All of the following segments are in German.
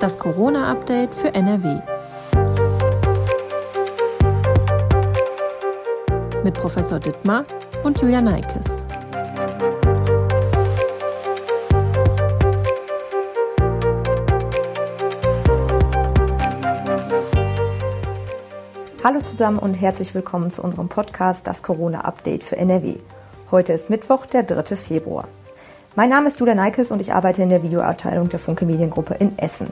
Das Corona-Update für NRW. Mit Professor Dittmar und Julia Neikes. Hallo zusammen und herzlich willkommen zu unserem Podcast Das Corona-Update für NRW. Heute ist Mittwoch, der 3. Februar. Mein Name ist Julia Neikes und ich arbeite in der Videoabteilung der Funke Mediengruppe in Essen.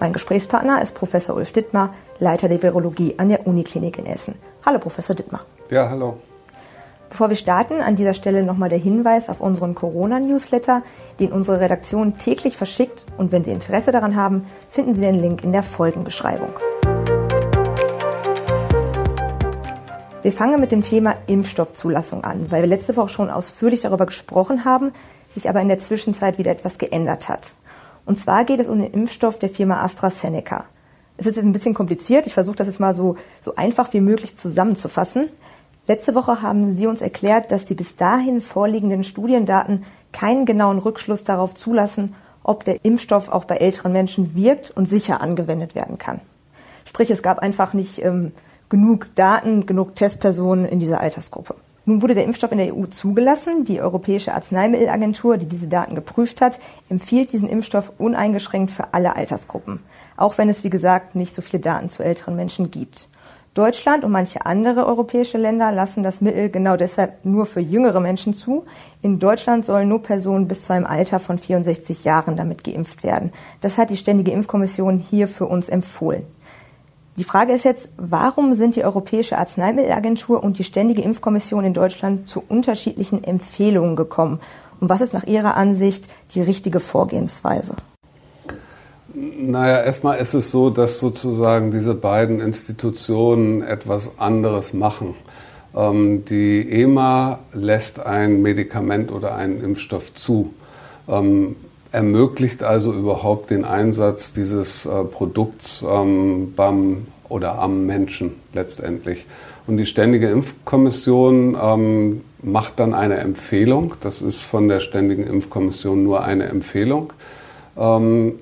Mein Gesprächspartner ist Professor Ulf Dittmar, Leiter der Virologie an der Uniklinik in Essen. Hallo, Professor Dittmar. Ja, hallo. Bevor wir starten, an dieser Stelle nochmal der Hinweis auf unseren Corona-Newsletter, den unsere Redaktion täglich verschickt. Und wenn Sie Interesse daran haben, finden Sie den Link in der Folgenbeschreibung. Wir fangen mit dem Thema Impfstoffzulassung an, weil wir letzte Woche schon ausführlich darüber gesprochen haben, sich aber in der Zwischenzeit wieder etwas geändert hat. Und zwar geht es um den Impfstoff der Firma AstraZeneca. Es ist jetzt ein bisschen kompliziert, ich versuche das jetzt mal so, so einfach wie möglich zusammenzufassen. Letzte Woche haben Sie uns erklärt, dass die bis dahin vorliegenden Studiendaten keinen genauen Rückschluss darauf zulassen, ob der Impfstoff auch bei älteren Menschen wirkt und sicher angewendet werden kann. Sprich, es gab einfach nicht ähm, genug Daten, genug Testpersonen in dieser Altersgruppe. Nun wurde der Impfstoff in der EU zugelassen. Die Europäische Arzneimittelagentur, die diese Daten geprüft hat, empfiehlt diesen Impfstoff uneingeschränkt für alle Altersgruppen, auch wenn es, wie gesagt, nicht so viele Daten zu älteren Menschen gibt. Deutschland und manche andere europäische Länder lassen das Mittel genau deshalb nur für jüngere Menschen zu. In Deutschland sollen nur Personen bis zu einem Alter von 64 Jahren damit geimpft werden. Das hat die Ständige Impfkommission hier für uns empfohlen. Die Frage ist jetzt, warum sind die Europäische Arzneimittelagentur und die Ständige Impfkommission in Deutschland zu unterschiedlichen Empfehlungen gekommen? Und was ist nach Ihrer Ansicht die richtige Vorgehensweise? Naja, erstmal ist es so, dass sozusagen diese beiden Institutionen etwas anderes machen. Ähm, die EMA lässt ein Medikament oder einen Impfstoff zu. Ähm, ermöglicht also überhaupt den Einsatz dieses äh, Produkts ähm, beim oder am Menschen letztendlich. Und die Ständige Impfkommission ähm, macht dann eine Empfehlung. Das ist von der Ständigen Impfkommission nur eine Empfehlung, ähm,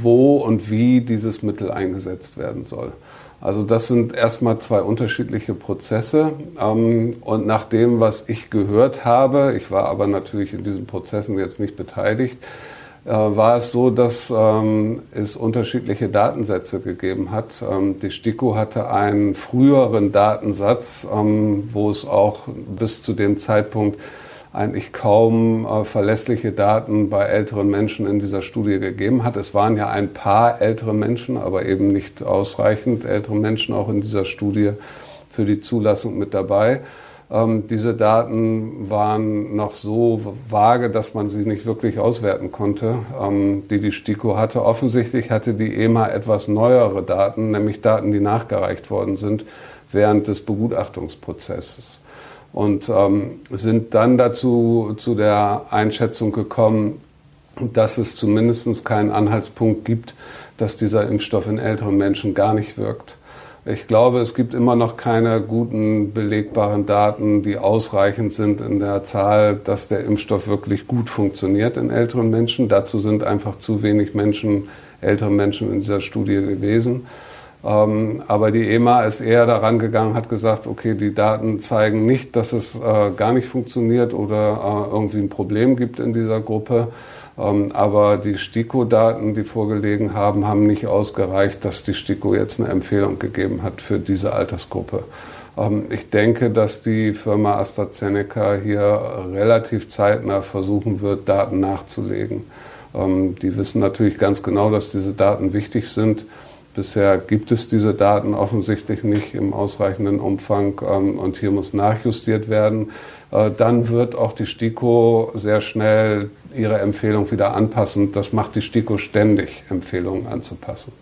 wo und wie dieses Mittel eingesetzt werden soll. Also das sind erstmal zwei unterschiedliche Prozesse. Ähm, und nach dem, was ich gehört habe, ich war aber natürlich in diesen Prozessen jetzt nicht beteiligt, äh, war es so, dass ähm, es unterschiedliche Datensätze gegeben hat. Ähm, die STIKO hatte einen früheren Datensatz, wo es auch bis zu dem Zeitpunkt eigentlich kaum äh, verlässliche Daten bei älteren Menschen in dieser Studie gegeben hat. Es waren ja ein paar ältere Menschen, aber eben nicht ausreichend ältere Menschen auch in dieser Studie für die Zulassung mit dabei. Ähm, diese Daten waren noch so vage, dass man sie nicht wirklich auswerten konnte, ähm, die die STIKO hatte. Offensichtlich hatte die EMA etwas neuere Daten, nämlich Daten, die nachgereicht worden sind während des Begutachtungsprozesses und ähm, sind dann dazu zu der Einschätzung gekommen, dass es zumindest keinen Anhaltspunkt gibt, dass dieser Impfstoff in älteren Menschen gar nicht wirkt. Ich glaube, es gibt immer noch keine guten belegbaren Daten, die ausreichend sind in der Zahl, dass der Impfstoff wirklich gut funktioniert in älteren Menschen. Dazu sind einfach zu wenig Menschen, ältere Menschen in dieser Studie gewesen. Ähm, aber die EMA ist eher daran gegangen, hat gesagt, okay, die Daten zeigen nicht, dass es äh, gar nicht funktioniert oder äh, irgendwie ein Problem gibt in dieser Gruppe. Ähm, aber die STIKO-Daten, die vorgelegen haben, haben nicht ausgereicht, dass die STIKO jetzt eine Empfehlung gegeben hat für diese Altersgruppe. Ähm, ich denke, dass die Firma AstraZeneca hier relativ zeitnah versuchen wird, Daten nachzulegen. Ähm, die wissen natürlich ganz genau, dass diese Daten wichtig sind. Bisher gibt es diese Daten offensichtlich nicht im ausreichenden Umfang ähm, und hier muss nachjustiert werden. Äh, dann wird auch die STIKO sehr schnell ihre Empfehlung wieder anpassen. Das macht die STIKO ständig, Empfehlungen anzupassen.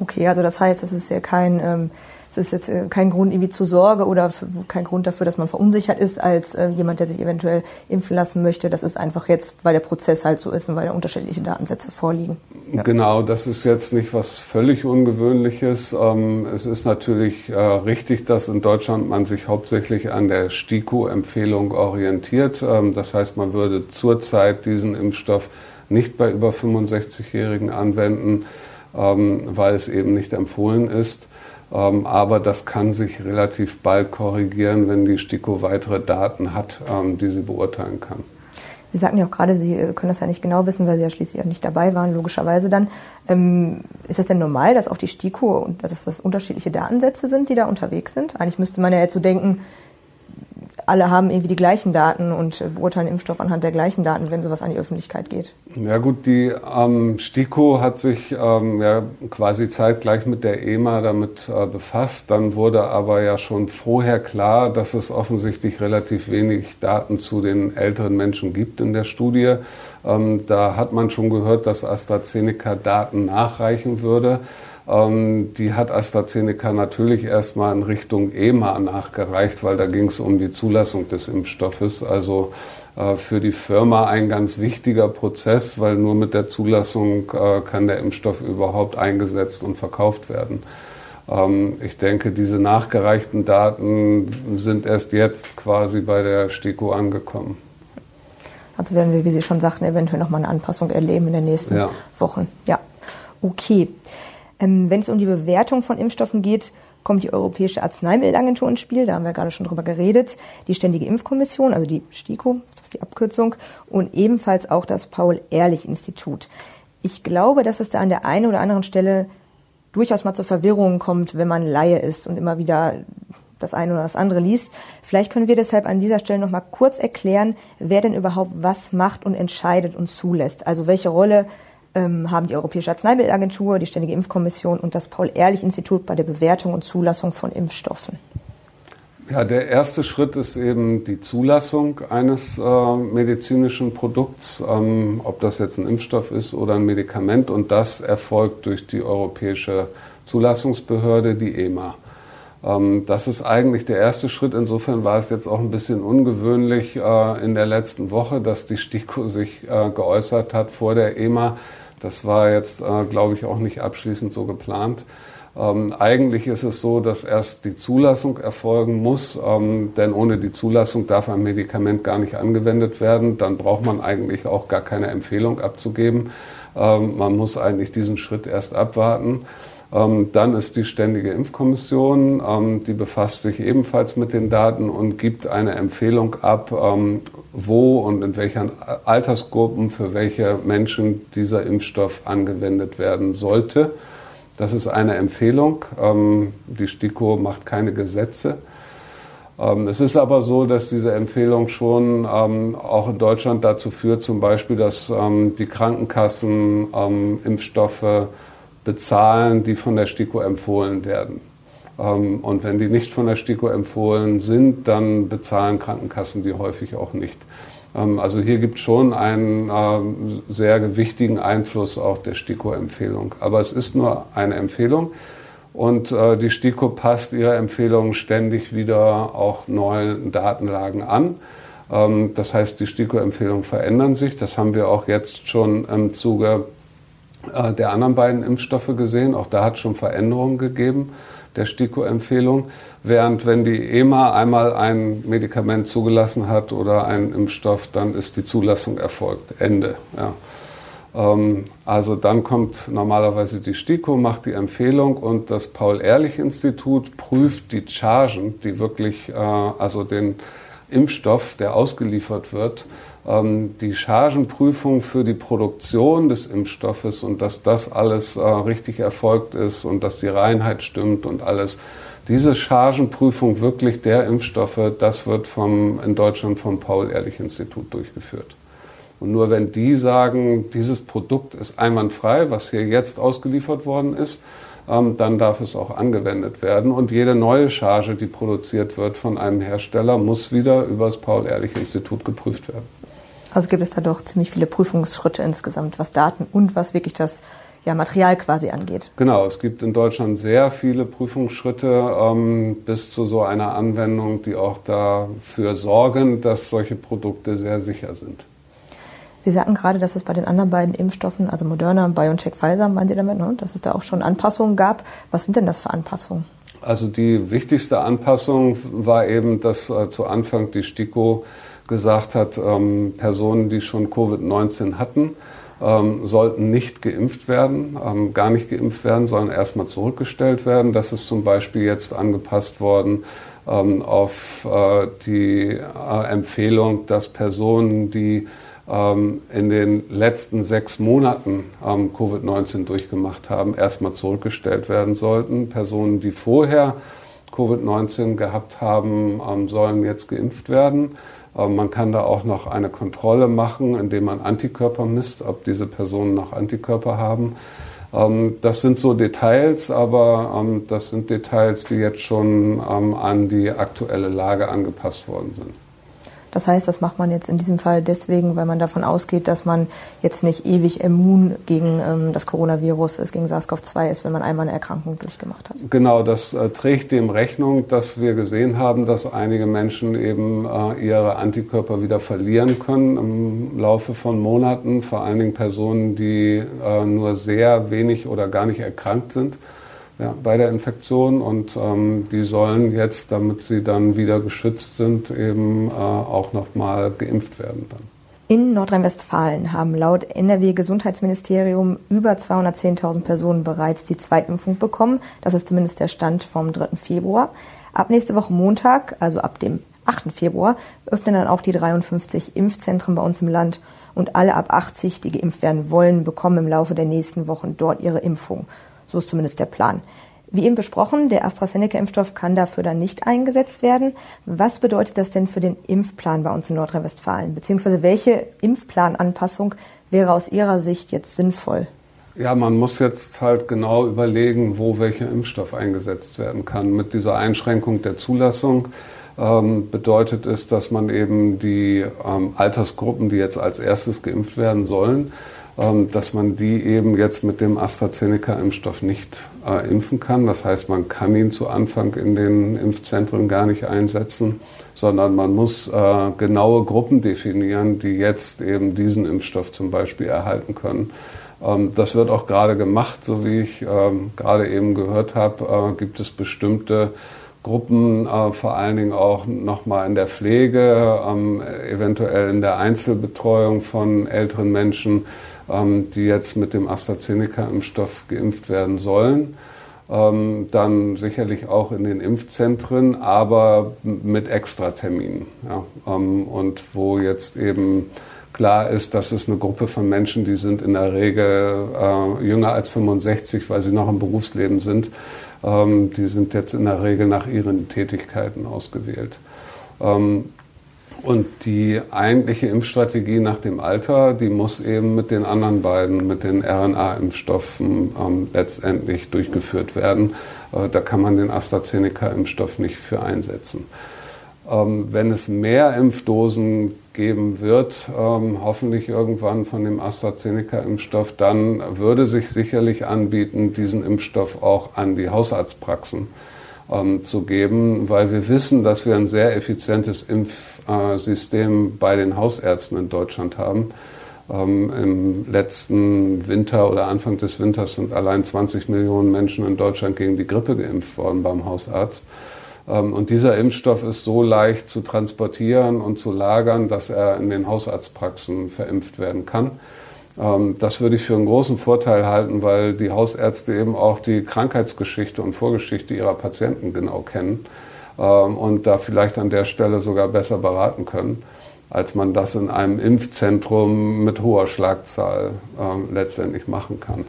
Okay, also das heißt, es ist ja kein ähm, es ist jetzt äh, kein Grund irgendwie zur Sorge oder kein Grund dafür, dass man verunsichert ist als äh, jemand, der sich eventuell impfen lassen möchte. Das ist einfach jetzt, weil der Prozess halt so ist und weil da unterschiedliche Datensätze vorliegen. Genau, das ist jetzt nicht was völlig Ungewöhnliches. Ähm, es ist natürlich äh, richtig, dass in Deutschland man sich hauptsächlich an der STIKO-Empfehlung orientiert. Ähm, das heißt, man würde zurzeit diesen Impfstoff nicht bei über 65-Jährigen anwenden. ähm, weil es eben nicht empfohlen ist. Ähm, aber das kann sich relativ bald korrigieren, wenn die STIKO weitere Daten hat, ähm, die sie beurteilen kann. Sie sagten ja auch gerade, Sie äh, können das ja nicht genau wissen, weil Sie ja schließlich ja nicht dabei waren, logischerweise dann. Ähm, ist es denn normal, dass auch die STIKO und dass das unterschiedliche Datensätze sind, die da unterwegs sind? Eigentlich müsste man ja jetzt so denken, alle haben irgendwie die gleichen Daten und äh, beurteilen Impfstoff anhand der gleichen Daten, wenn sowas an die Öffentlichkeit geht. Ja gut, die ähm, STIKO hat sich ähm, ja, quasi zeitgleich mit der EMA damit äh, befasst. Dann wurde aber ja schon vorher klar, dass es offensichtlich relativ wenig Daten zu den älteren Menschen gibt in der Studie. Ähm, da hat man schon gehört, dass AstraZeneca Daten nachreichen würde. Ähm, die hat AstraZeneca natürlich erstmal in Richtung EMA nachgereicht, weil da ging es um die Zulassung des Impfstoffes. Also äh, für die Firma ein ganz wichtiger Prozess, weil nur mit der Zulassung äh, kann der Impfstoff überhaupt eingesetzt und verkauft werden. Ähm, ich denke, diese nachgereichten Daten sind erst jetzt quasi bei der STIKO angekommen. Also werden wir, wie Sie schon sagten, eventuell nochmal eine Anpassung erleben in den nächsten ja. Wochen. Ja, okay. Ähm, wenn es um die Bewertung von Impfstoffen geht, kommt die Europäische Arzneimittelagentur ins Spiel. Da haben wir gerade schon drüber geredet. Die Ständige Impfkommission, also die STIKO, das ist die Abkürzung, und ebenfalls auch das Paul-Ehrlich-Institut. Ich glaube, dass es da an der einen oder anderen Stelle durchaus mal zu Verwirrungen kommt, wenn man Laie ist und immer wieder das eine oder das andere liest. Vielleicht können wir deshalb an dieser Stelle noch mal kurz erklären, wer denn überhaupt was macht und entscheidet und zulässt. Also welche Rolle ähm, haben die Europäische Arzneimittelagentur, die Ständige Impfkommission und das Paul-Ehrlich-Institut bei der Bewertung und Zulassung von Impfstoffen. Ja, der erste Schritt ist eben die Zulassung eines äh, medizinischen Produkts, ähm, ob das jetzt ein Impfstoff ist oder ein Medikament. Und das erfolgt durch die Europäische Zulassungsbehörde, die EMA. Ähm, das ist eigentlich der erste Schritt. Insofern war es jetzt auch ein bisschen ungewöhnlich äh, in der letzten Woche, dass die STIKO sich äh, geäußert hat vor der EMA das war jetzt, äh, glaube ich, auch nicht abschließend so geplant. Ähm, eigentlich ist es so, dass erst die Zulassung erfolgen muss, ähm, denn ohne die Zulassung darf ein Medikament gar nicht angewendet werden. Dann braucht man eigentlich auch gar keine Empfehlung abzugeben. Ähm, man muss eigentlich diesen Schritt erst abwarten. Ähm, dann ist die Ständige Impfkommission, ähm, die befasst sich ebenfalls mit den Daten und gibt eine Empfehlung ab, ähm, wo und in welchen Altersgruppen für welche Menschen dieser Impfstoff angewendet werden sollte. Das ist eine Empfehlung. Die STIKO macht keine Gesetze. Es ist aber so, dass diese Empfehlung schon auch in Deutschland dazu führt, zum Beispiel, dass die Krankenkassen Impfstoffe bezahlen, die von der STIKO empfohlen werden. Ähm, und wenn die nicht von der STIKO empfohlen sind, dann bezahlen Krankenkassen die häufig auch nicht. Ähm, also hier gibt es schon einen ähm, sehr gewichtigen Einfluss auch der STIKO-Empfehlung. Aber es ist nur eine Empfehlung. Und äh, die STIKO passt ihre Empfehlungen ständig wieder auch neuen Datenlagen an. das heißt, die STIKO-Empfehlungen verändern sich. Das haben wir auch jetzt schon im Zuge der anderen beiden Impfstoffe gesehen. Auch da hat es schon Veränderungen gegeben der STIKO-Empfehlung. Während wenn die EMA einmal ein Medikament zugelassen hat oder einen Impfstoff, dann ist die Zulassung erfolgt. Ende. Ja. Ähm, also dann kommt normalerweise die STIKO, macht die Empfehlung und das Paul-Ehrlich-Institut prüft die Chargen, die wirklich, äh, also den Impfstoff, der ausgeliefert wird, die Chargenprüfung für die Produktion des Impfstoffes und dass das alles äh, richtig erfolgt ist und dass die Reinheit stimmt und alles. Diese Chargenprüfung wirklich der Impfstoffe, das wird vom, in Deutschland vom Paul-Ehrlich-Institut durchgeführt. Und nur wenn die sagen, dieses Produkt ist einwandfrei, was hier jetzt ausgeliefert worden ist, ähm, dann darf es auch angewendet werden. Und jede neue Charge, die produziert wird von einem Hersteller, muss wieder über das Paul-Ehrlich-Institut geprüft werden. Also gibt es da doch ziemlich viele Prüfungsschritte insgesamt, was Daten und was wirklich das ja, Material quasi angeht. Genau, es gibt in Deutschland sehr viele Prüfungsschritte ähm, bis zu so einer Anwendung, die auch dafür sorgen, dass solche Produkte sehr sicher sind. Sie sagten gerade, dass es bei den anderen beiden Impfstoffen, also Moderna, BioNTech, Pfizer, meinen Sie damit, ne? dass es da auch schon Anpassungen gab. Was sind denn das für Anpassungen? Also die wichtigste Anpassung war eben, dass äh, zu Anfang die STIKO gesagt hat, ähm, Personen, die schon Covid-19 hatten ähm, sollten nicht geimpft werden, ähm, gar nicht geimpft werden, sondern erstmal zurückgestellt werden. Das ist zum Beispiel jetzt angepasst worden ähm, auf äh, die äh, Empfehlung, dass Personen, die ähm, in den letzten sechs Monaten ähm, Covid-19 durchgemacht haben, erstmal zurückgestellt werden sollten. Personen, die vorher Covid-19 gehabt haben, ähm, sollen jetzt geimpft werden. Man kann da auch noch eine Kontrolle machen, indem man Antikörper misst, ob diese Personen noch Antikörper haben. Das sind so Details, aber das sind Details, die jetzt schon an die aktuelle Lage angepasst worden sind. Das heißt, das macht man jetzt in diesem Fall deswegen, weil man davon ausgeht, dass man jetzt nicht ewig immun gegen ähm, das Coronavirus ist, gegen SARS-CoV-2 ist, wenn man einmal eine Erkrankung durchgemacht hat. Genau, das äh, trägt dem Rechnung, dass wir gesehen haben, dass einige Menschen eben äh, ihre Antikörper wieder verlieren können im Laufe von Monaten, vor allen Dingen Personen, die äh, nur sehr wenig oder gar nicht erkrankt sind ja, bei der Infektion und ähm, die sollen jetzt, damit sie dann wieder geschützt sind, eben äh, auch nochmal geimpft werden dann. In Nordrhein-Westfalen haben laut NRW-Gesundheitsministerium über 210.000 Personen bereits die Zweitimpfung bekommen. Das ist zumindest der Stand vom 3. Februar. Ab nächste Woche Montag, also ab dem 8. Februar, öffnen dann auch die 53 Impfzentren bei uns im Land und alle ab 80, die geimpft werden wollen, bekommen im Laufe der nächsten Wochen dort ihre Impfung. So ist zumindest der Plan. Wie eben besprochen, der AstraZeneca-Impfstoff kann dafür dann nicht eingesetzt werden. Was bedeutet das denn für den Impfplan bei uns in Nordrhein-Westfalen? Beziehungsweise welche Impfplananpassung wäre aus Ihrer Sicht jetzt sinnvoll? Ja, man muss jetzt halt genau überlegen, wo welcher Impfstoff eingesetzt werden kann. Mit dieser Einschränkung der Zulassung ähm, bedeutet es, dass man eben die ähm, Altersgruppen, die jetzt als erstes geimpft werden sollen, dass man die eben jetzt mit dem AstraZeneca-Impfstoff nicht äh, impfen kann. Das heißt, man kann ihn zu Anfang in den Impfzentren gar nicht einsetzen, sondern man muss äh, genaue Gruppen definieren, die jetzt eben diesen Impfstoff zum Beispiel erhalten können. Ähm, das wird auch gerade gemacht, so wie ich ähm, gerade eben gehört habe, äh, gibt es bestimmte Gruppen, äh, vor allen Dingen auch nochmal in der Pflege, ähm, eventuell in der Einzelbetreuung von älteren Menschen, ähm, die jetzt mit dem AstraZeneca-Impfstoff geimpft werden sollen. Ähm, dann sicherlich auch in den Impfzentren, aber mit Extraterminen. Ja, ähm, und wo jetzt eben klar ist, dass es eine Gruppe von Menschen, die sind in der Regel äh, jünger als 65, weil sie noch im Berufsleben sind. Ähm, die sind jetzt in der Regel nach ihren Tätigkeiten ausgewählt. Ähm, und die eigentliche Impfstrategie nach dem Alter, die muss eben mit den anderen beiden, mit den RNA-Impfstoffen ähm, letztendlich durchgeführt werden. Äh, da kann man den AstraZeneca-Impfstoff nicht für einsetzen. Ähm, wenn es mehr Impfdosen geben wird, ähm, hoffentlich irgendwann von dem AstraZeneca-Impfstoff, dann würde sich sicherlich anbieten, diesen Impfstoff auch an die Hausarztpraxen ähm, zu geben, weil wir wissen, dass wir ein sehr effizientes Impfsystem bei den Hausärzten in Deutschland haben. Ähm, Im letzten Winter oder Anfang des Winters sind allein 20 Millionen Menschen in Deutschland gegen die Grippe geimpft worden beim Hausarzt. Ähm, und dieser Impfstoff ist so leicht zu transportieren und zu lagern, dass er in den Hausarztpraxen verimpft werden kann. Ähm, das würde ich für einen großen Vorteil halten, weil die Hausärzte eben auch die Krankheitsgeschichte und Vorgeschichte ihrer Patienten genau kennen ähm, und da vielleicht an der Stelle sogar besser beraten können, als man das in einem Impfzentrum mit hoher Schlagzahl letztendlich machen kann.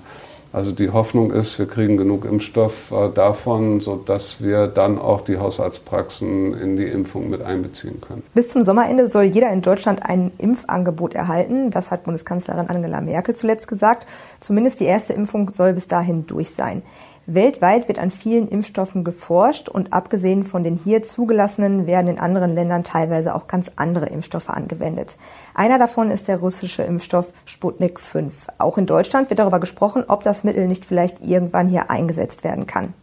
Also die Hoffnung ist, wir kriegen genug Impfstoff äh, davon, sodass wir dann auch die Hausarztpraxen in die Impfung mit einbeziehen können. Bis zum Sommerende soll jeder in Deutschland ein Impfangebot erhalten. Das hat Bundeskanzlerin Angela Merkel zuletzt gesagt. Zumindest die erste Impfung soll bis dahin durch sein. Weltweit wird an vielen Impfstoffen geforscht und abgesehen von den hier zugelassenen werden in anderen Ländern teilweise auch ganz andere Impfstoffe angewendet. Einer davon ist der russische Impfstoff Sputnik 5. Auch in Deutschland wird darüber gesprochen, ob das Mittel nicht vielleicht irgendwann hier eingesetzt werden kann.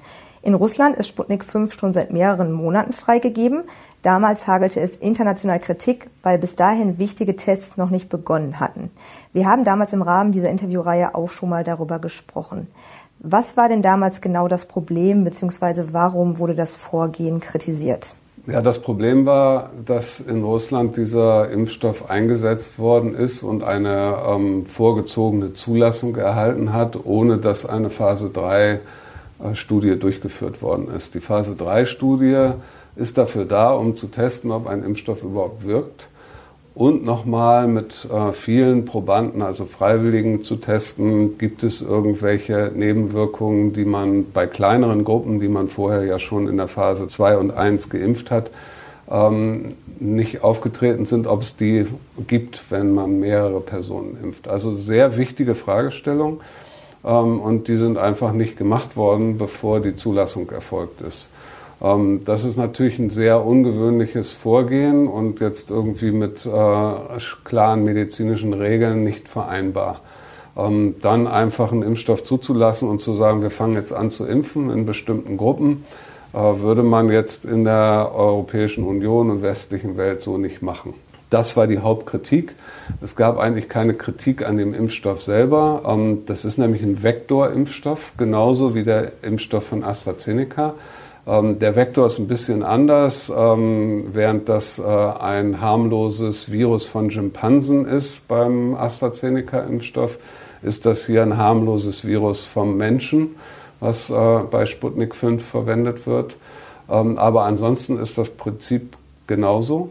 In Russland ist Sputnik 5 schon seit mehreren Monaten freigegeben. Damals hagelte es international Kritik, weil bis dahin wichtige Tests noch nicht begonnen hatten. Wir haben damals im Rahmen dieser Interviewreihe auch schon mal darüber gesprochen. Was war denn damals genau das Problem, beziehungsweise warum wurde das Vorgehen kritisiert? Ja, das Problem war, dass in Russland dieser Impfstoff eingesetzt worden ist und eine ähm, vorgezogene Zulassung erhalten hat, ohne dass eine Phase 3 äh, Studie durchgeführt worden ist. Die Phase 3 Studie ist dafür da, um zu testen, ob ein Impfstoff überhaupt wirkt und nochmal mit äh, vielen Probanden, also Freiwilligen zu testen, gibt es irgendwelche Nebenwirkungen, die man bei kleineren Gruppen, die man vorher ja schon in der Phase 2 und 1 geimpft hat, ähm, nicht aufgetreten sind, ob es die gibt, wenn man mehrere Personen impft. Also sehr wichtige Fragestellung ähm, und die sind einfach nicht gemacht worden, bevor die Zulassung erfolgt ist. Ähm, das ist natürlich ein sehr ungewöhnliches Vorgehen und jetzt irgendwie mit äh, klaren medizinischen Regeln nicht vereinbar. Ähm, dann einfach einen Impfstoff zuzulassen und zu sagen, wir fangen jetzt an zu impfen in bestimmten Gruppen, äh, würde man jetzt in der Europäischen Union und westlichen Welt so nicht machen. Das war die Hauptkritik. Es gab eigentlich keine Kritik an dem Impfstoff selber. Ähm, das ist nämlich ein Vektorimpfstoff, genauso wie der Impfstoff von AstraZeneca. Ähm, der Vektor ist ein bisschen anders, ähm, während das äh, ein harmloses Virus von Schimpansen ist beim AstraZeneca-Impfstoff, ist das hier ein harmloses Virus vom Menschen, was äh, bei Sputnik 5 verwendet wird. Ähm, aber ansonsten ist das Prinzip genauso.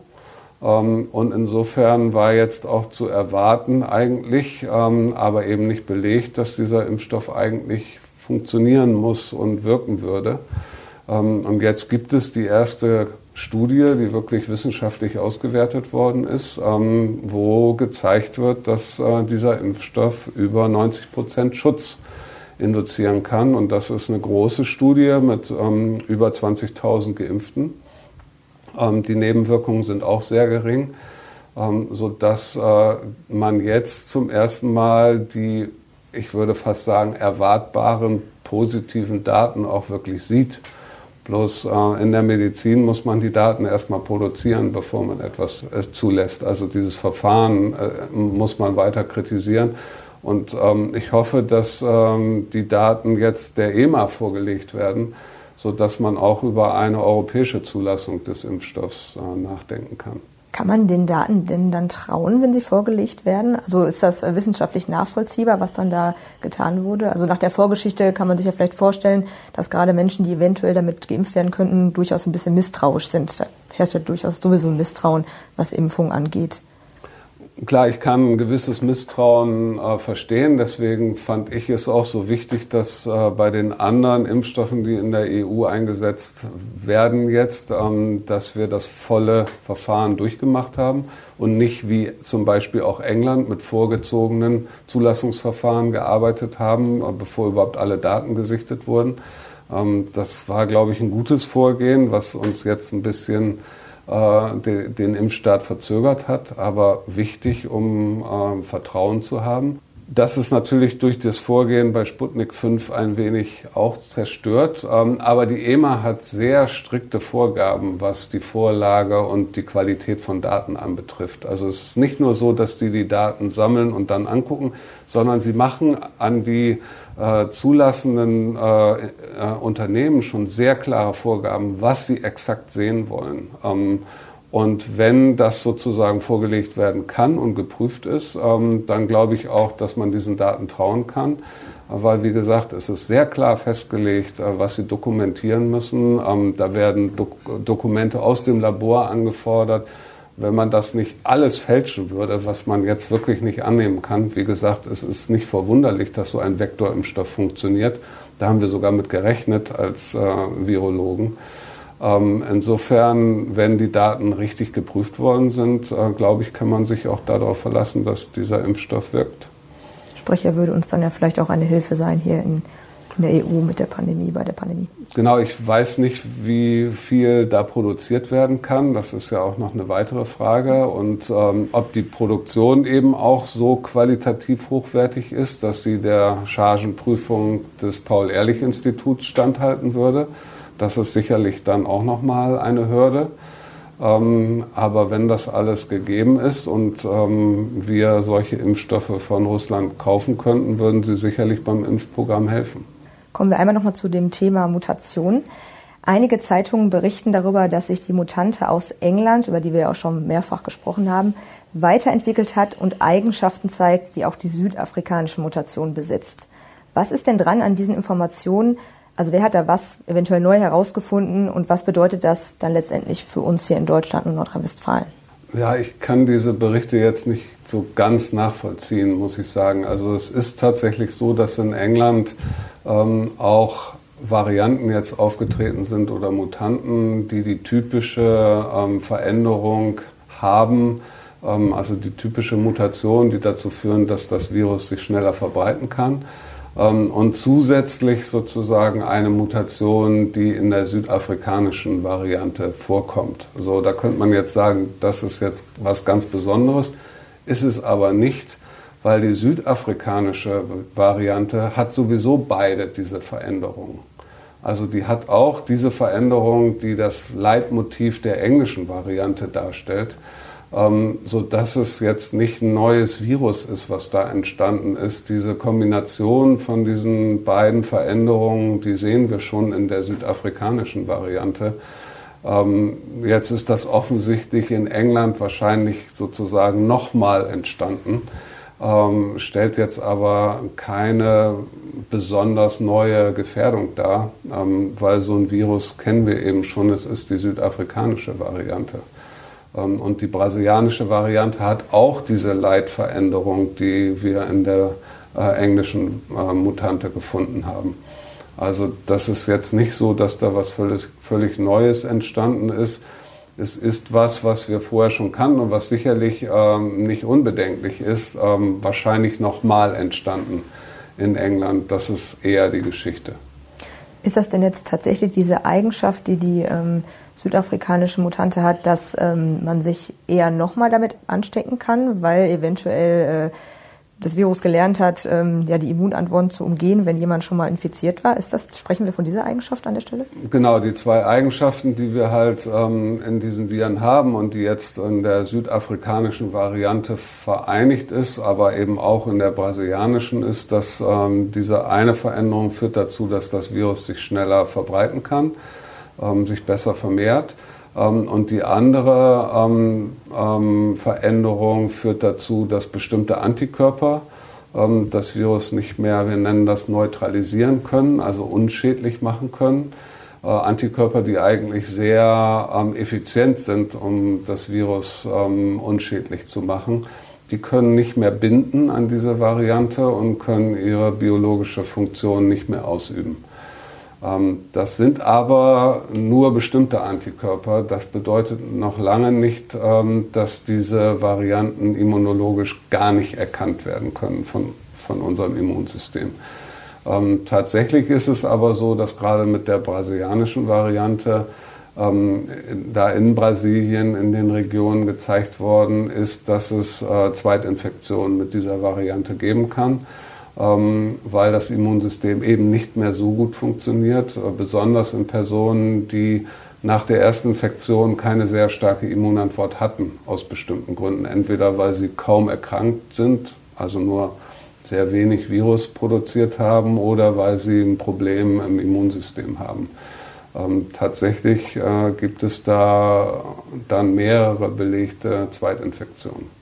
Ähm, und insofern war jetzt auch zu erwarten eigentlich, ähm, aber eben nicht belegt, dass dieser Impfstoff eigentlich funktionieren muss und wirken würde. Ähm, und jetzt gibt es die erste Studie, die wirklich wissenschaftlich ausgewertet worden ist, ähm, wo gezeigt wird, dass äh, dieser Impfstoff über 90 Prozent Schutz induzieren kann. Und das ist eine große Studie mit ähm, über 20.000 Geimpften. Die Nebenwirkungen sind auch sehr gering, sodass äh, man jetzt zum ersten Mal die, ich würde fast sagen, erwartbaren positiven Daten auch wirklich sieht Bloß äh, in der Medizin muss man die Daten erstmal produzieren, bevor man etwas äh, zulässt. Also dieses Verfahren äh, muss man weiter kritisieren. Und ähm, ich hoffe, dass ähm, die Daten jetzt der EMA vorgelegt werden, sodass man auch über eine europäische Zulassung des Impfstoffs äh, nachdenken kann. Kann man den Daten denn dann trauen, wenn sie vorgelegt werden? Also ist das äh, wissenschaftlich nachvollziehbar, was dann da getan wurde? Also nach der Vorgeschichte kann man sich ja vielleicht vorstellen, dass gerade Menschen, die eventuell damit geimpft werden könnten, durchaus ein bisschen misstrauisch sind. Da herrscht ja durchaus sowieso ein Misstrauen, was Impfung angeht. Klar, ich kann ein gewisses Misstrauen äh, verstehen. Deswegen fand ich es auch so wichtig, dass äh, bei den anderen Impfstoffen, die in der EU eingesetzt werden jetzt, ähm, dass wir das volle Verfahren durchgemacht haben und nicht wie zum Beispiel auch England mit vorgezogenen Zulassungsverfahren gearbeitet haben, äh, bevor überhaupt alle Daten gesichtet wurden. Ähm, das war, glaube ich, ein gutes Vorgehen, was uns jetzt ein bisschen den, den Impfstart verzögert hat, aber wichtig, um äh, Vertrauen zu haben. Das ist natürlich durch das Vorgehen bei Sputnik 5 ein wenig auch zerstört. Ähm, aber die EMA hat sehr strikte Vorgaben, was die Vorlage und die Qualität von Daten anbetrifft. Also es ist nicht nur so, dass die die Daten sammeln und dann angucken, sondern sie machen an die äh, zulassenden äh, äh, Unternehmen schon sehr klare Vorgaben, was sie exakt sehen wollen. Ähm, und wenn das sozusagen vorgelegt werden kann und geprüft ist, ähm, dann glaube ich auch, dass man diesen Daten trauen kann. Weil, wie gesagt, es ist sehr klar festgelegt, äh, was sie dokumentieren müssen. Ähm, da werden Dok Dokumente aus dem Labor angefordert. Wenn man das nicht alles fälschen würde, was man jetzt wirklich nicht annehmen kann, wie gesagt, es ist nicht verwunderlich, dass so ein Vektorimpfstoff funktioniert. Da haben wir sogar mit gerechnet als äh, Virologen. Ähm, insofern, wenn die Daten richtig geprüft worden sind, äh, glaube ich, kann man sich auch darauf verlassen, dass dieser Impfstoff wirkt. Sprich, er würde uns dann ja vielleicht auch eine Hilfe sein hier in in der EU mit der Pandemie, bei der Pandemie? Genau, ich weiß nicht, wie viel da produziert werden kann. Das ist ja auch noch eine weitere Frage. Und ähm, ob die Produktion eben auch so qualitativ hochwertig ist, dass sie der Chargenprüfung des Paul-Ehrlich-Instituts standhalten würde. Das ist sicherlich dann auch nochmal eine Hürde. Ähm, aber wenn das alles gegeben ist und ähm, wir solche Impfstoffe von Russland kaufen könnten, würden sie sicherlich beim Impfprogramm helfen. Kommen wir einmal nochmal zu dem Thema Mutation. Einige Zeitungen berichten darüber, dass sich die Mutante aus England, über die wir ja auch schon mehrfach gesprochen haben, weiterentwickelt hat und Eigenschaften zeigt, die auch die südafrikanische Mutation besitzt. Was ist denn dran an diesen Informationen? Also wer hat da was eventuell neu herausgefunden und was bedeutet das dann letztendlich für uns hier in Deutschland und Nordrhein-Westfalen? Ja, ich kann diese Berichte jetzt nicht so ganz nachvollziehen, muss ich sagen. Also es ist tatsächlich so, dass in England ähm, auch Varianten jetzt aufgetreten sind oder Mutanten, die die typische ähm, Veränderung haben, ähm, also die typische Mutation, die dazu führen, dass das Virus sich schneller verbreiten kann. Ähm, und zusätzlich sozusagen eine Mutation, die in der südafrikanischen Variante vorkommt. So, da könnte man jetzt sagen, das ist jetzt was ganz Besonderes, ist es aber nicht, weil die südafrikanische Variante hat sowieso beide diese Veränderungen. Also die hat auch diese Veränderung, die das Leitmotiv der englischen Variante darstellt ähm, so dass es jetzt nicht ein neues Virus ist, was da entstanden ist. Diese Kombination von diesen beiden Veränderungen, die sehen wir schon in der südafrikanischen Variante. Ähm, jetzt ist das offensichtlich in England wahrscheinlich sozusagen nochmal entstanden, ähm, stellt jetzt aber keine besonders neue Gefährdung dar, ähm, weil so ein Virus kennen wir eben schon, es ist die südafrikanische Variante. Ähm, und die brasilianische Variante hat auch diese Leitveränderung, die wir in der äh, englischen äh, Mutante gefunden haben. Also das ist jetzt nicht so, dass da was völlig, völlig Neues entstanden ist. Es ist was, was wir vorher schon kannten und was sicherlich ähm, nicht unbedenklich ist, ähm, wahrscheinlich nochmal entstanden in England. Das ist eher die Geschichte. Ist das denn jetzt tatsächlich diese Eigenschaft, die die ähm, südafrikanische Mutante hat, dass ähm, man sich eher nochmal damit anstecken kann, weil eventuell äh, das Virus gelernt hat, ähm, ja, die Immunantworten zu umgehen, wenn jemand schon mal infiziert war. Ist das, sprechen wir von dieser Eigenschaft an der Stelle? Genau, die zwei Eigenschaften, die wir halt ähm, in diesen Viren haben und die jetzt in der südafrikanischen Variante vereinigt ist, aber eben auch in der brasilianischen ist, dass ähm, diese eine Veränderung führt dazu, dass das Virus sich schneller verbreiten kann ähm, sich besser vermehrt. Ähm, und die andere ähm, ähm, Veränderung führt dazu, dass bestimmte Antikörper ähm, das Virus nicht mehr, wir nennen das, neutralisieren können, also unschädlich machen können. Äh, Antikörper, die eigentlich sehr ähm, effizient sind, um das Virus unschädlich zu machen, die können nicht mehr binden an diese Variante und können ihre biologische Funktion nicht mehr ausüben. Ähm, das sind aber nur bestimmte Antikörper. Das bedeutet noch lange nicht, ähm, dass diese Varianten immunologisch gar nicht erkannt werden können von, von unserem Immunsystem. Ähm, tatsächlich ist es aber so, dass gerade mit der brasilianischen Variante da in Brasilien in den Regionen gezeigt worden ist, dass es äh, Zweitinfektionen mit dieser Variante geben kann. Ähm, weil das Immunsystem eben nicht mehr so gut funktioniert, äh, besonders in Personen, die nach der ersten Infektion keine sehr starke Immunantwort hatten, aus bestimmten Gründen. Entweder weil sie kaum erkrankt sind, also nur sehr wenig Virus produziert haben, oder weil sie ein Problem im Immunsystem haben. Ähm, tatsächlich äh, gibt es da dann mehrere belegte Zweitinfektionen.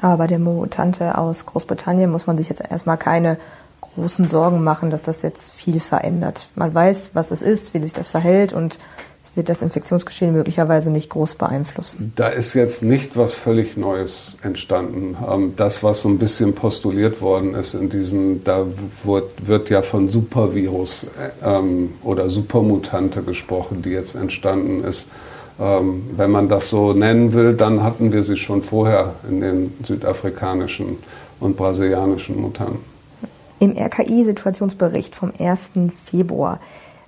Aber bei der Mutante aus Großbritannien muss man sich jetzt erstmal keine großen Sorgen machen, dass das jetzt viel verändert. Man weiß, was es ist, wie sich das verhält und es wird das Infektionsgeschehen möglicherweise nicht groß beeinflussen. Da ist jetzt nicht was völlig Neues entstanden. Ähm, das, was so ein bisschen postuliert worden ist in diesen, da wird, ja von Supervirus ähm, oder Supermutante gesprochen, die jetzt entstanden ist. Ähm, wenn man das so nennen will, dann hatten wir sie schon vorher in den südafrikanischen und brasilianischen Mutanten. Im RKI-Situationsbericht vom 1. Februar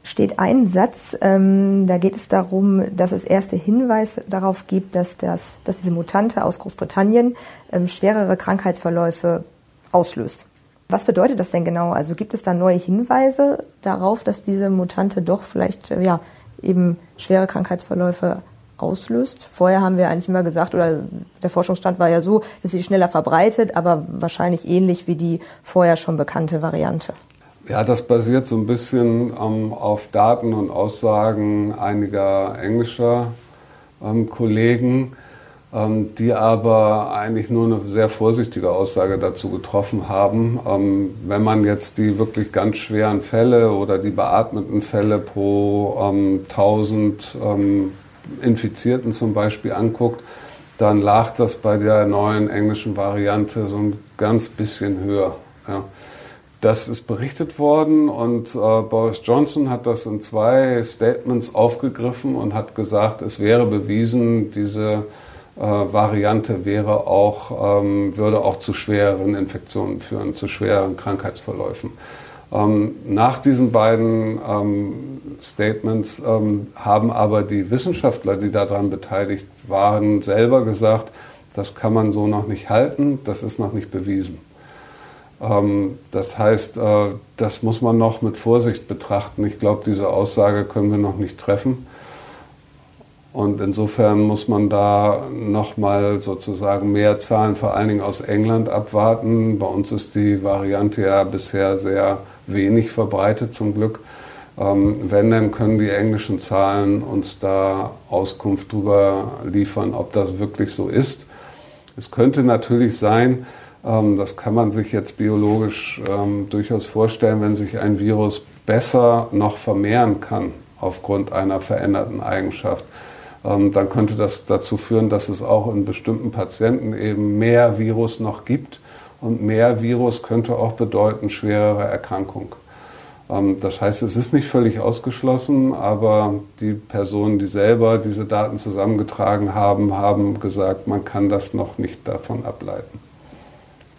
steht ein Satz, ähm, da geht es darum, dass es erste Hinweise darauf gibt, dass, das, dass diese Mutante aus Großbritannien ähm, schwerere Krankheitsverläufe auslöst. Was bedeutet das denn genau? Also gibt es da neue Hinweise darauf, dass diese Mutante doch vielleicht äh, ja, eben schwere Krankheitsverläufe auslöst. Vorher haben wir eigentlich immer gesagt, oder der Forschungsstand war ja so, dass sie schneller verbreitet, aber wahrscheinlich ähnlich wie die vorher schon bekannte Variante. Ja, das basiert so ein bisschen ähm, auf Daten und Aussagen einiger englischer ähm, Kollegen, die aber eigentlich nur eine sehr vorsichtige Aussage dazu getroffen haben. Ähm, wenn man jetzt die wirklich ganz schweren Fälle oder die beatmeten Fälle pro 1000 ähm, Infizierten zum Beispiel anguckt, dann lag das bei der neuen englischen Variante so ein ganz bisschen höher. Ja. Das ist berichtet worden und äh, Boris Johnson hat das in zwei Statements aufgegriffen und hat gesagt, es wäre bewiesen, diese äh, Variante wäre auch, ähm, würde auch zu schweren Infektionen führen, zu schweren Krankheitsverläufen. Ähm, nach diesen beiden ähm, Statements ähm, haben aber die Wissenschaftler, die daran beteiligt waren, selber gesagt, das kann man so noch nicht halten, das ist noch nicht bewiesen. Ähm, das heißt, äh, das muss man noch mit Vorsicht betrachten. Ich glaube, diese Aussage können wir noch nicht treffen. Und insofern muss man da nochmal sozusagen mehr Zahlen, vor allen Dingen aus England, abwarten. Bei uns ist die Variante ja bisher sehr wenig verbreitet, zum Glück. Ähm, wenn, dann können die englischen Zahlen uns da Auskunft darüber liefern, ob das wirklich so ist. Es könnte natürlich sein, ähm, das kann man sich jetzt biologisch ähm, durchaus vorstellen, wenn sich ein Virus besser noch vermehren kann aufgrund einer veränderten Eigenschaft. Ähm, dann könnte das dazu führen, dass es auch in bestimmten Patienten eben mehr Virus noch gibt. Und mehr Virus könnte auch bedeuten schwerere Erkrankung. Das heißt, es ist nicht völlig ausgeschlossen, aber die Personen, die selber diese Daten zusammengetragen haben, haben gesagt, man kann das noch nicht davon ableiten.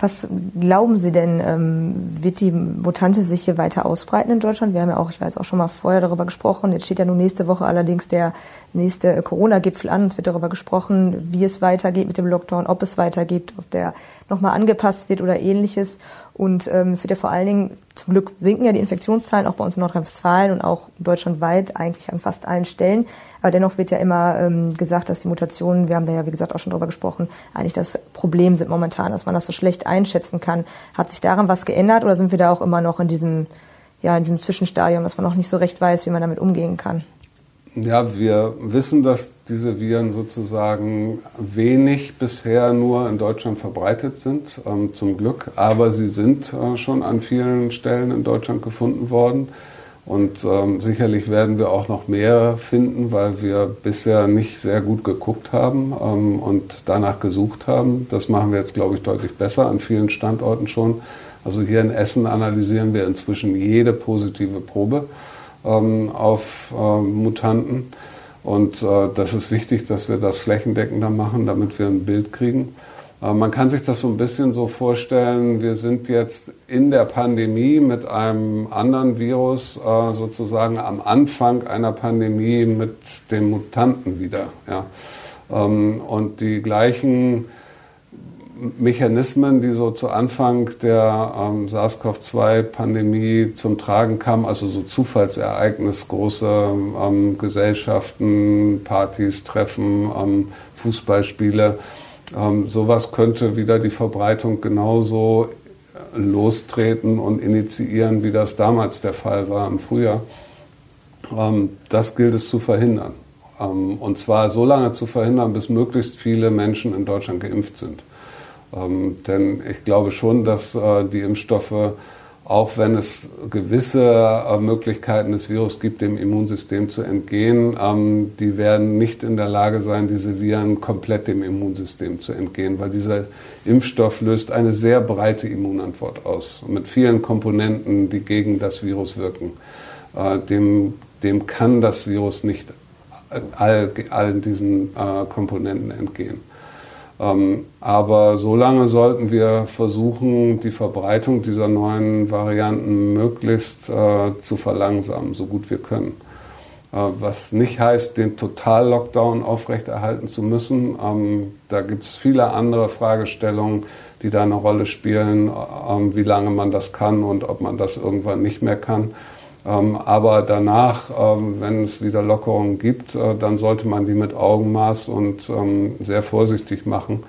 Was glauben Sie denn, ähm, wird die Mutante sich hier weiter ausbreiten in Deutschland? Wir haben ja auch, ich weiß auch schon mal vorher darüber gesprochen. Jetzt steht ja nun nächste Woche allerdings der nächste Corona-Gipfel an. Es wird darüber gesprochen, wie es weitergeht mit dem Lockdown, ob es weitergeht, ob der nochmal angepasst wird oder ähnliches. Und ähm, es wird ja vor allen Dingen, zum Glück sinken ja die Infektionszahlen auch bei uns in Nordrhein-Westfalen und auch deutschlandweit eigentlich an fast allen Stellen. Aber dennoch wird ja immer ähm, gesagt, dass die Mutationen, wir haben da ja wie gesagt auch schon drüber gesprochen, eigentlich das Problem sind momentan, dass man das so schlecht einschätzen kann. Hat sich daran was geändert oder sind wir da auch immer noch in diesem, ja, in diesem Zwischenstadium, dass man noch nicht so recht weiß, wie man damit umgehen kann? Ja, wir wissen, dass diese Viren sozusagen wenig bisher nur in Deutschland verbreitet sind, ähm, zum Glück. Aber sie sind äh, schon an vielen Stellen in Deutschland gefunden worden. Und ähm, sicherlich werden wir auch noch mehr finden, weil wir bisher nicht sehr gut geguckt haben ähm, und danach gesucht haben. Das machen wir jetzt, glaube ich, deutlich besser an vielen Standorten schon. Also hier in Essen analysieren wir inzwischen jede positive Probe ähm, auf äh, Mutanten. Und äh, das ist wichtig, dass wir das flächendeckender machen, damit wir ein Bild kriegen. Äh, man kann sich das so ein bisschen so vorstellen, wir sind jetzt in der Pandemie mit einem anderen Virus äh, sozusagen am Anfang einer Pandemie mit dem Mutanten wieder. Ja. Ähm, und die gleichen Mechanismen, die so zu Anfang der ähm, SARS-CoV-2-Pandemie zum Tragen kamen, also so Zufallsereignis, große ähm, Gesellschaften, Partys, Treffen, ähm, Fußballspiele, ähm, sowas könnte wieder die Verbreitung genauso lostreten und initiieren, wie das damals der Fall war im Frühjahr. Ähm, das gilt es zu verhindern. Ähm, und zwar so lange zu verhindern, bis möglichst viele Menschen in Deutschland geimpft sind. Ähm, denn ich glaube schon, dass äh, die Impfstoffe, auch wenn es gewisse äh, Möglichkeiten des Virus gibt, dem Immunsystem zu entgehen, ähm, die werden nicht in der Lage sein, diese Viren komplett dem Immunsystem zu entgehen, weil dieser Impfstoff löst eine sehr breite Immunantwort aus, mit vielen Komponenten, die gegen das Virus wirken. Äh, dem, dem kann das Virus nicht all, all diesen äh, Komponenten entgehen. Ähm, aber solange sollten wir versuchen, die Verbreitung dieser neuen Varianten möglichst äh, zu verlangsamen, so gut wir können. Äh, was nicht heißt, den Total-Lockdown aufrechterhalten zu müssen. Ähm, da gibt es viele andere Fragestellungen, die da eine Rolle spielen, äh, wie lange man das kann und ob man das irgendwann nicht mehr kann. Ähm, aber danach, ähm, wenn es wieder Lockerungen gibt, äh, dann sollte man die mit Augenmaß und ähm, sehr vorsichtig machen,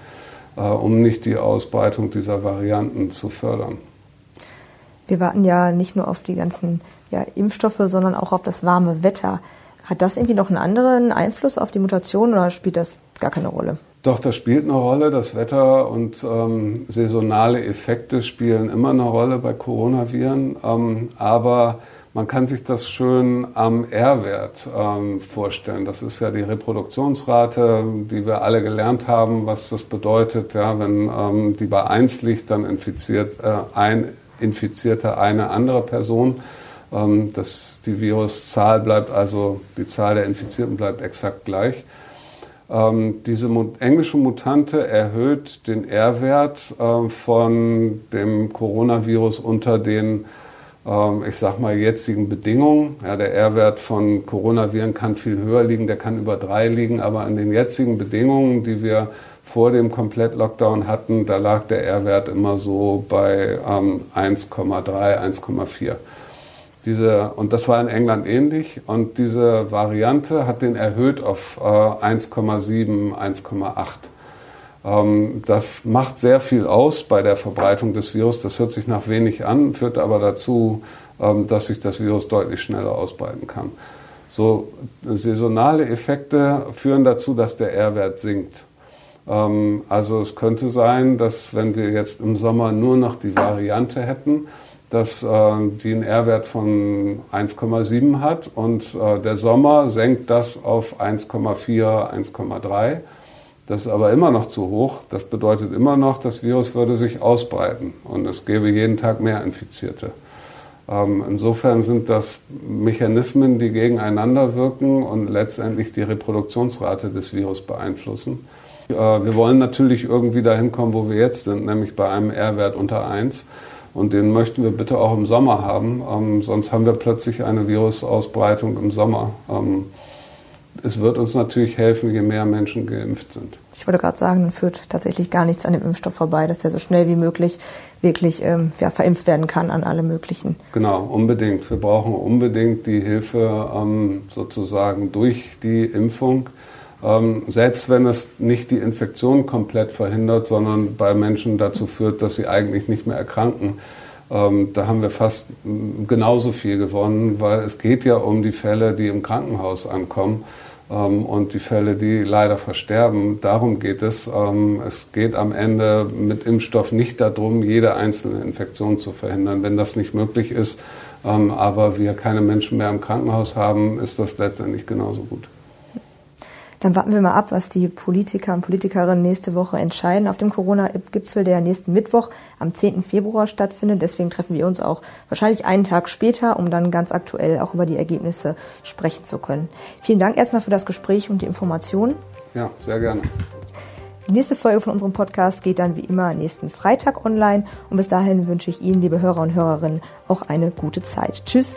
äh, um nicht die Ausbreitung dieser Varianten zu fördern. Wir warten ja nicht nur auf die ganzen ja, Impfstoffe, sondern auch auf das warme Wetter. Hat das irgendwie noch einen anderen Einfluss auf die Mutation oder spielt das gar keine Rolle? Doch, das spielt eine Rolle. Das Wetter und ähm, saisonale Effekte spielen immer eine Rolle bei Coronaviren. Ähm, aber man kann sich das schön am R-Wert ähm, vorstellen. Das ist ja die Reproduktionsrate, die wir alle gelernt haben, was das bedeutet. Ja, wenn ähm, die bei 1 liegt, dann infiziert äh, ein Infizierter eine andere Person. Ähm, das, die Viruszahl bleibt also, die Zahl der Infizierten bleibt exakt gleich. Ähm, diese englische Mutante erhöht den R-Wert äh, von dem Coronavirus unter den, ich sag mal, jetzigen Bedingungen. Ja, der R-Wert von Coronaviren kann viel höher liegen, der kann über drei liegen, aber an den jetzigen Bedingungen, die wir vor dem Komplett-Lockdown hatten, da lag der R-Wert immer so bei ähm, 1,3, 1,4. Diese, und das war in England ähnlich. Und diese Variante hat den erhöht auf äh, 1,7, 1,8. Ähm, das macht sehr viel aus bei der Verbreitung des Virus. Das hört sich nach wenig an, führt aber dazu, ähm, dass sich das Virus deutlich schneller ausbreiten kann. So saisonale Effekte führen dazu, dass der R-Wert sinkt. Ähm, also es könnte sein, dass wenn wir jetzt im Sommer nur noch die Variante hätten, dass äh, die einen R-Wert von 1,7 hat und äh, der Sommer senkt das auf 1,4, 1,3. Das ist aber immer noch zu hoch. Das bedeutet immer noch, das Virus würde sich ausbreiten und es gäbe jeden Tag mehr Infizierte. Ähm, insofern sind das Mechanismen, die gegeneinander wirken und letztendlich die Reproduktionsrate des Virus beeinflussen. Äh, wir wollen natürlich irgendwie dahin kommen, wo wir jetzt sind, nämlich bei einem R-Wert unter 1. Und den möchten wir bitte auch im Sommer haben, ähm, sonst haben wir plötzlich eine Virusausbreitung im Sommer. Ähm, es wird uns natürlich helfen, je mehr Menschen geimpft sind. Ich wollte gerade sagen, dann führt tatsächlich gar nichts an dem Impfstoff vorbei, dass der so schnell wie möglich wirklich ähm, ja, verimpft werden kann an alle möglichen. Genau, unbedingt. Wir brauchen unbedingt die Hilfe ähm, sozusagen durch die Impfung. Ähm, selbst wenn es nicht die Infektion komplett verhindert, sondern bei Menschen dazu führt, dass sie eigentlich nicht mehr erkranken. Ähm, da haben wir fast genauso viel gewonnen, weil es geht ja um die Fälle, die im Krankenhaus ankommen ähm, und die Fälle, die leider versterben. Darum geht es. Ähm, es geht am Ende mit Impfstoff nicht darum, jede einzelne Infektion zu verhindern. Wenn das nicht möglich ist, ähm, aber wir keine Menschen mehr im Krankenhaus haben, ist das letztendlich genauso gut. Dann warten wir mal ab, was die Politiker und Politikerinnen nächste Woche entscheiden auf dem Corona-Gipfel, der nächsten Mittwoch am 10. Februar stattfindet. Deswegen treffen wir uns auch wahrscheinlich einen Tag später, um dann ganz aktuell auch über die Ergebnisse sprechen zu können. Vielen Dank erstmal für das Gespräch und die Informationen. Ja, sehr gerne. Die nächste Folge von unserem Podcast geht dann wie immer nächsten Freitag online. Und bis dahin wünsche ich Ihnen, liebe Hörer und Hörerinnen, auch eine gute Zeit. Tschüss.